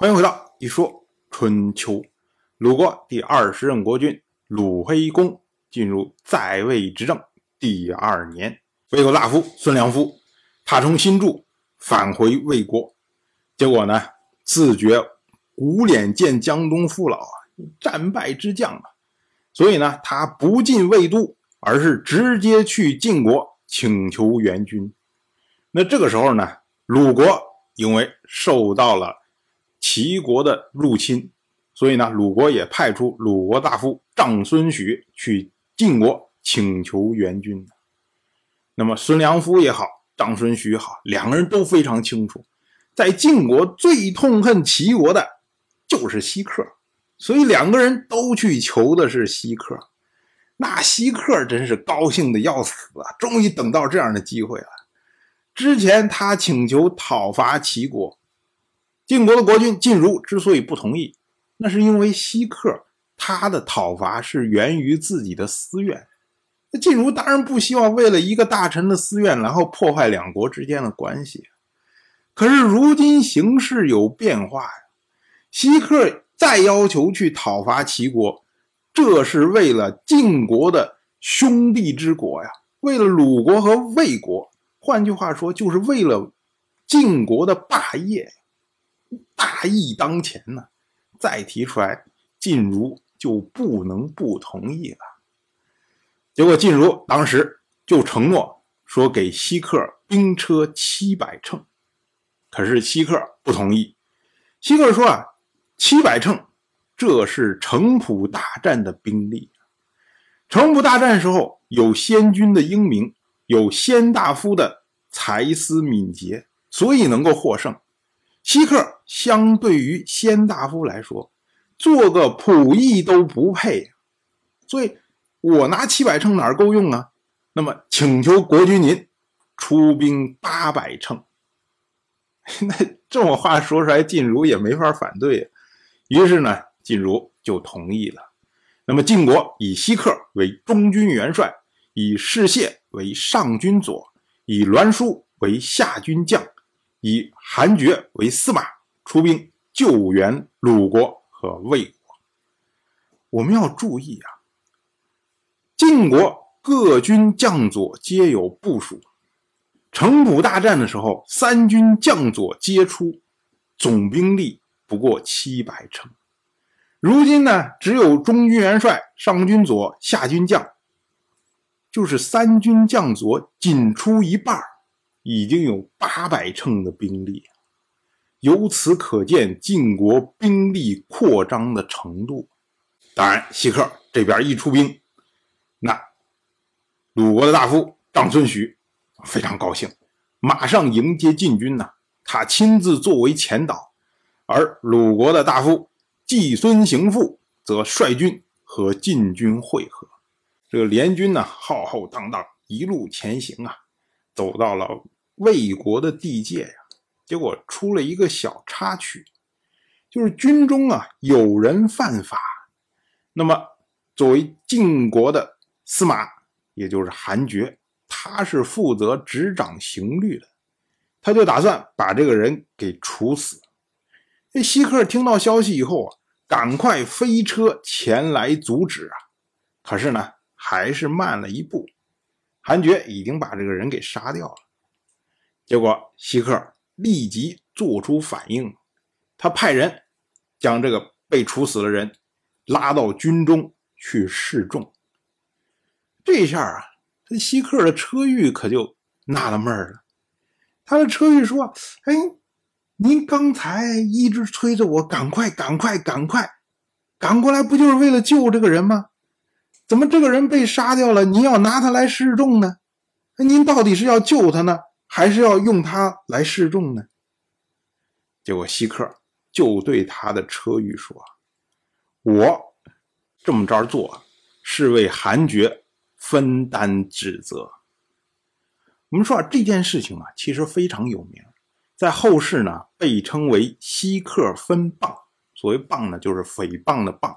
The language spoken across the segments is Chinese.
欢迎回到一说春秋。鲁国第二十任国君鲁黑公进入在位执政第二年，魏国大夫孙良夫，他从新筑返回魏国，结果呢，自觉骨脸见江东父老啊，战败之将啊，所以呢，他不进魏都，而是直接去晋国请求援军。那这个时候呢，鲁国因为受到了齐国的入侵，所以呢，鲁国也派出鲁国大夫长孙许去晋国请求援军。那么孙良夫也好，长孙许也好，两个人都非常清楚，在晋国最痛恨齐国的就是西克，所以两个人都去求的是西克。那西克真是高兴的要死啊！终于等到这样的机会了。之前他请求讨伐齐国。晋国的国君晋如之所以不同意，那是因为西克他的讨伐是源于自己的私怨。那晋如当然不希望为了一个大臣的私怨，然后破坏两国之间的关系。可是如今形势有变化呀，西克再要求去讨伐齐国，这是为了晋国的兄弟之国呀，为了鲁国和魏国。换句话说，就是为了晋国的霸业。大义当前呢，再提出来，晋如就不能不同意了。结果晋如当时就承诺说给西克兵车七百乘，可是西克不同意。西克说啊，七百乘，这是城濮大战的兵力。城濮大战时候有先军的英明，有先大夫的才思敏捷，所以能够获胜。西克相对于先大夫来说，做个仆役都不配，所以我拿七百乘哪够用啊？那么请求国君您出兵八百乘。那这种话说出来，晋如也没法反对。于是呢，晋如就同意了。那么晋国以西克为中军元帅，以士燮为上军佐，以栾书为下军将。以韩厥为司马出兵救援鲁国和魏国。我们要注意啊，晋国各军将佐皆有部署。城濮大战的时候，三军将佐皆出，总兵力不过七百乘。如今呢，只有中军元帅、上军佐、下军将，就是三军将佐仅出一半已经有八百乘的兵力，由此可见晋国兵力扩张的程度。当然，西克这边一出兵，那鲁国的大夫长孙许非常高兴，马上迎接晋军呐。他亲自作为前导，而鲁国的大夫季孙行父则率军和晋军会合。这个联军呢，浩浩荡荡一路前行啊。走到了魏国的地界呀，结果出了一个小插曲，就是军中啊有人犯法，那么作为晋国的司马，也就是韩厥，他是负责执掌刑律的，他就打算把这个人给处死。这希克听到消息以后啊，赶快飞车前来阻止啊，可是呢，还是慢了一步。韩厥已经把这个人给杀掉了，结果希克立即做出反应，他派人将这个被处死的人拉到军中去示众。这下啊，这西克的车玉可就纳了闷了。他的车玉说：“哎，您刚才一直催着我赶快、赶快、赶快赶过来，不就是为了救这个人吗？”怎么这个人被杀掉了？您要拿他来示众呢？您到底是要救他呢，还是要用他来示众呢？结果希克就对他的车御说：“我这么着做是为韩爵分担指责。”我们说啊，这件事情啊，其实非常有名，在后世呢被称为希克分谤。所谓谤呢，就是诽谤的谤，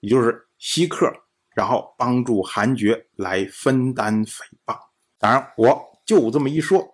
也就是希克。然后帮助韩爵来分担诽谤，当然我就这么一说，